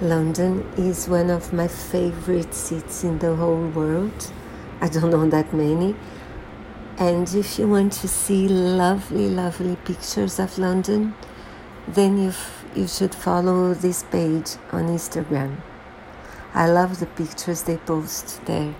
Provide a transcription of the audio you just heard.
London is one of my favorite cities in the whole world. I don't know that many. And if you want to see lovely, lovely pictures of London, then you, you should follow this page on Instagram. I love the pictures they post there.